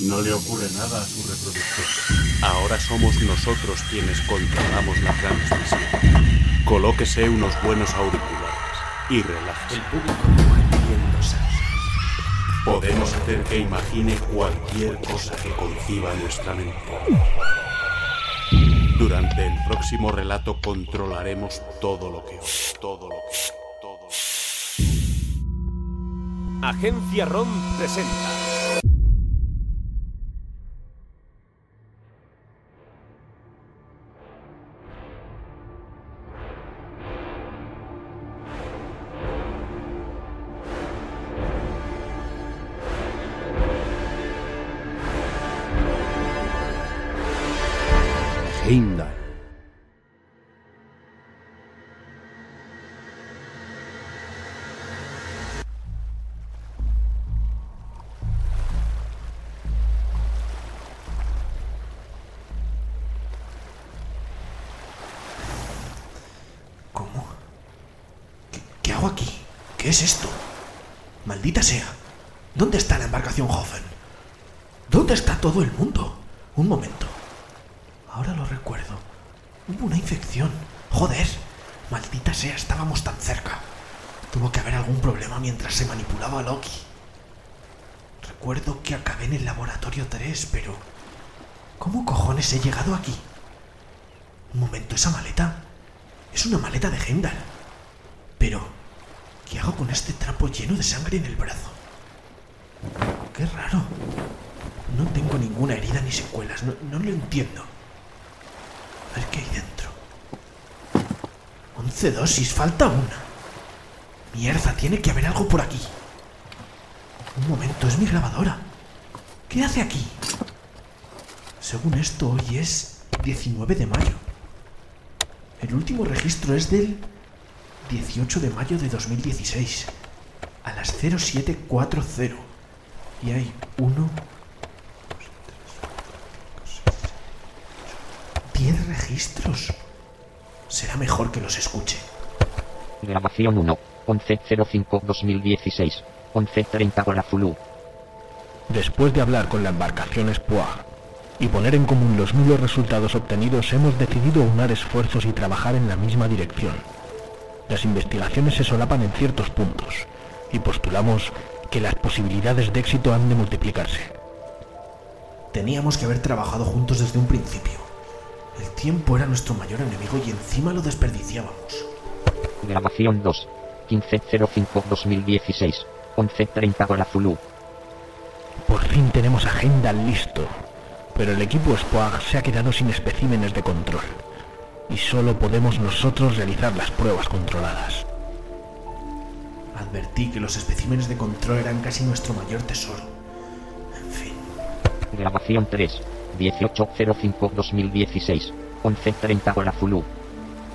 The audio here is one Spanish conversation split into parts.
No le ocurre nada a su reproductor. Ahora somos nosotros quienes controlamos la transmisión. Colóquese unos buenos auriculares y relájese. El público muere pidiendo salsa. Podemos hacer que imagine cualquier cosa que conciba nuestra mente. Durante el próximo relato controlaremos todo lo que todo lo que todo lo que- Agencia ROM presenta. Heimdall. ¿Cómo? ¿Qué, hago aquí? ¿Qué es esto? Maldita sea. ¿Dónde está la embarcación Hoffen? ¿Dónde está todo el mundo? Un momento. Hubo una infección. Joder. Maldita sea, estábamos tan cerca. Tuvo que haber algún problema mientras se manipulaba a Loki. Recuerdo que acabé en el laboratorio 3, pero... ¿Cómo cojones he llegado aquí? Un momento, esa maleta. Es una maleta de Heimdall. Pero, ¿qué hago con este trapo lleno de sangre en el brazo? Qué raro. No tengo ninguna herida ni secuelas. No, no lo entiendo. A ver qué hay dentro. Once dosis, falta una. Mierda, tiene que haber algo por aquí. Un momento, es mi grabadora. ¿Qué hace aquí? Según esto, hoy es 19 de mayo. El último registro es del 18 de mayo de 2016, a las 0740. Y hay uno... Diez registros. Será mejor que los escuche. Grabación 1. 11.05.2016. 11.30 hora Zulu. Después de hablar con la embarcación Spoag y poner en común los nulos resultados obtenidos, hemos decidido unar esfuerzos y trabajar en la misma dirección. Las investigaciones se solapan en ciertos puntos y postulamos que las posibilidades de éxito han de multiplicarse. Teníamos que haber trabajado juntos desde un principio. Tiempo era nuestro mayor enemigo y encima lo desperdiciábamos. Grabación 2. 15.05.2016. 11.30 hora Zulu. Por fin tenemos a Heimdall listo, pero el equipo Spoag se ha quedado sin especímenes de control y solo podemos nosotros realizar las pruebas controladas. Advertí que los especímenes de control eran casi nuestro mayor tesoro. En fin, Grabación 3. 18.05.2016. 11.30 hora Zulu.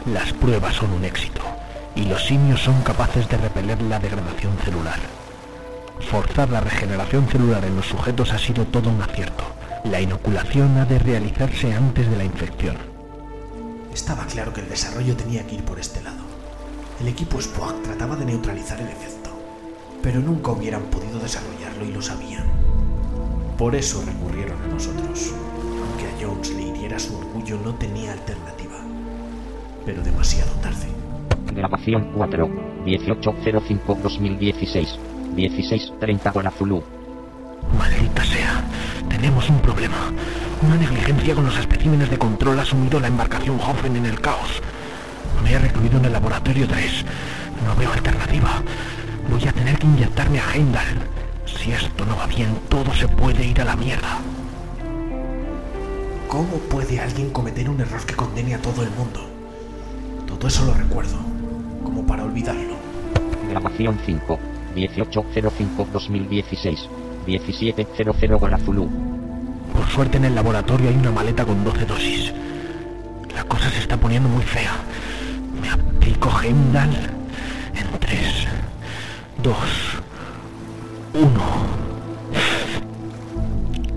Las pruebas son un éxito y los simios son capaces de repeler la degradación celular. Forzar la regeneración celular en los sujetos ha sido todo un acierto. La inoculación ha de realizarse antes de la infección. estaba claro que el desarrollo tenía que ir por este lado. El equipo Spock trataba de neutralizar el efecto, pero nunca hubieran podido desarrollarlo y lo sabían. Por eso recurrieron a nosotros. Aunque a Jones le hiriera su orgullo, no tenía alternativa. Pero demasiado tarde. Grabación 4. 18.05.2016. 16.30 hora Zulu. Maldita sea, tenemos un problema. Una negligencia con los especímenes de control ha sumido la embarcación Hoffen en el caos. Me he recluido en el laboratorio 3. No veo alternativa. Voy a tener que inyectarme a Heimdall. Si esto no va bien, todo se puede ir a la mierda. ¿Cómo puede alguien cometer un error que condene a todo el mundo? Todo eso lo recuerdo, como para olvidarlo. Grabación 5. 1805-2016. 1700 Gola Zulu. Por suerte en el laboratorio hay una maleta con 12 dosis. La cosa se está poniendo muy fea. Me aplico Heimdall en 3, 2, 1.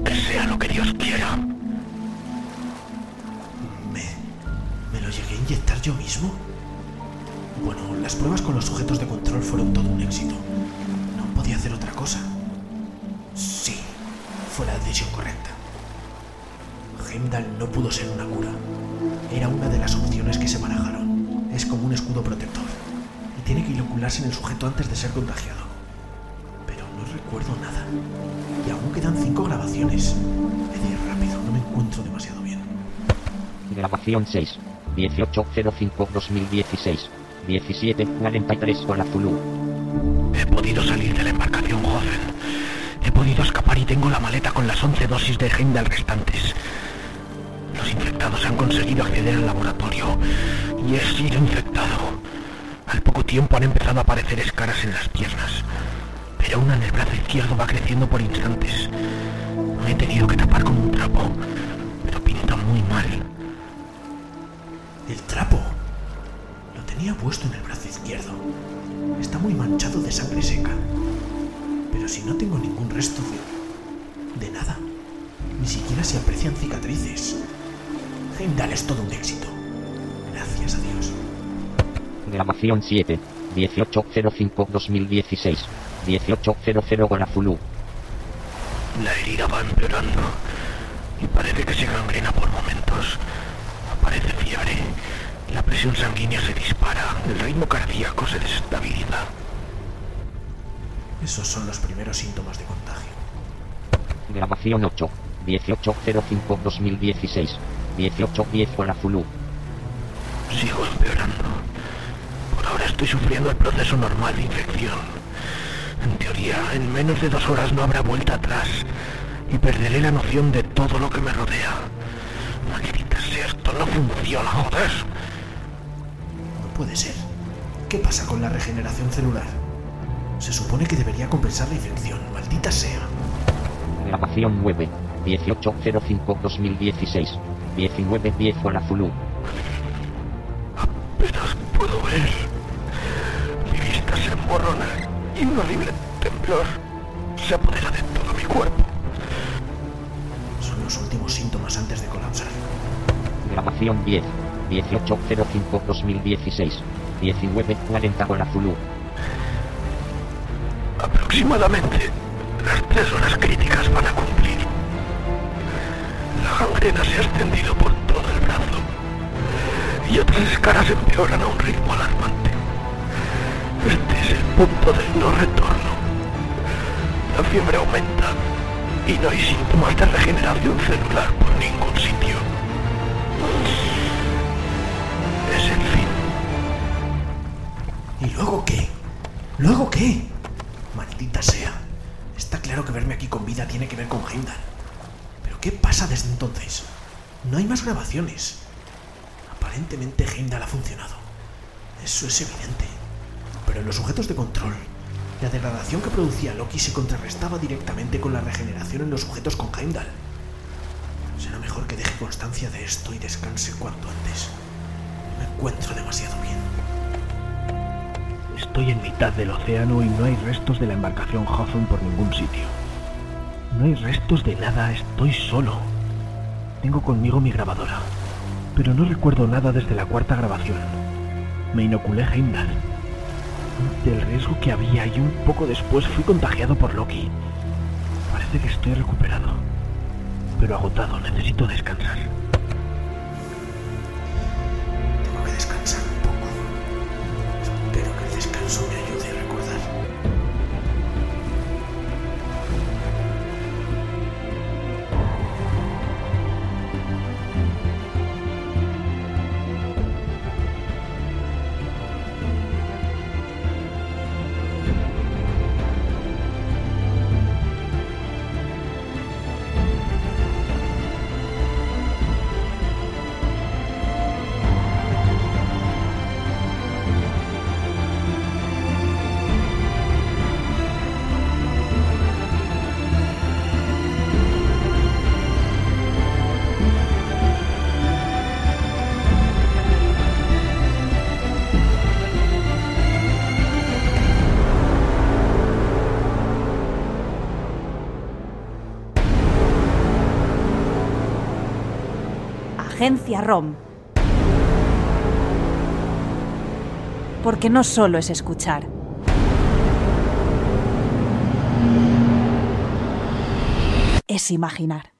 Que sea lo que Dios quiera. Yo mismo? Bueno, las pruebas con los sujetos de control fueron todo un éxito. No podía hacer otra cosa. Sí, fue la decisión correcta. Heimdall no pudo ser una cura. Era una de las opciones que se barajaron. Es como un escudo protector. Y tiene que inocularse en el sujeto antes de ser contagiado. Pero no recuerdo nada. Y aún quedan cinco grabaciones. He rápido, no me encuentro demasiado bien. Grabación 6. 1805-2016. 1743 Gola Zulu. He podido salir de la embarcación, joven. He podido escapar y tengo la maleta con las 11 dosis de Heimdall restantes. Los infectados han conseguido acceder al laboratorio y he sido infectado. Al poco tiempo han empezado a aparecer escaras en las piernas, pero una en el brazo izquierdo va creciendo por instantes. Me he tenido que tapar con un trapo, pero pinta muy mal. Trapo. Lo tenía puesto en el brazo izquierdo. Está muy manchado de sangre seca. Pero si no tengo ningún resto de... de nada. Ni siquiera se aprecian cicatrices. Heimdall es todo un éxito. Gracias a Dios. Grabación 7. 1805-2016. 1800 Gola Zulu. La herida va empeorando y parece que se gangrena por momentos. Aparece fiebre. La presión sanguínea se dispara. El ritmo cardíaco se desestabiliza. Esos son los primeros síntomas de contagio. Grabación 8. 1805-2016. 1810 Gola Zulu. Sigo empeorando. Por ahora estoy sufriendo el proceso normal de infección. En teoría, en menos de dos horas no habrá vuelta atrás y perderé la noción de todo lo que me rodea. Maldita sea, esto no funciona, joder. Puede ser. ¿Qué pasa con la regeneración celular? Se supone que debería compensar la infección. Maldita sea. Grabación 9. 1805-2016. 1910 Gola Zulu. Apenas puedo ver. Mi vista se emborrona y un horrible temblor se apodera de todo mi cuerpo. Son los últimos síntomas antes de colapsar. Grabación 10. 1805-2016. 1940 Gola Zulu. Aproximadamente las tres horas críticas van a cumplir. La gangrena se ha extendido por todo el brazo y otras escaras empeoran a un ritmo alarmante. Este es el punto del no retorno. La fiebre aumenta y no hay síntomas de regeneración celular por ningún sitio. ¿Y luego qué? ¿Luego qué? Maldita sea. Está claro que verme aquí con vida tiene que ver con Heimdall. ¿Pero qué pasa desde entonces? No hay más grabaciones. Aparentemente Heimdall ha funcionado. Eso es evidente. Pero en los sujetos de control, la degradación que producía Loki se contrarrestaba directamente con la regeneración en los sujetos con Heimdall. Será mejor que deje constancia de esto y descanse cuanto antes. Me encuentro demasiado bien. Estoy en mitad del océano y no hay restos de la embarcación Hoffen por ningún sitio. No hay restos de nada, estoy solo. Tengo conmigo mi grabadora, pero no recuerdo nada desde la cuarta grabación. Me inoculé Heimdall. Del riesgo que había y un poco después fui contagiado por Loki. Parece que estoy recuperado, pero agotado, necesito descansar. ROM. Porque no solo es escuchar. Es imaginar.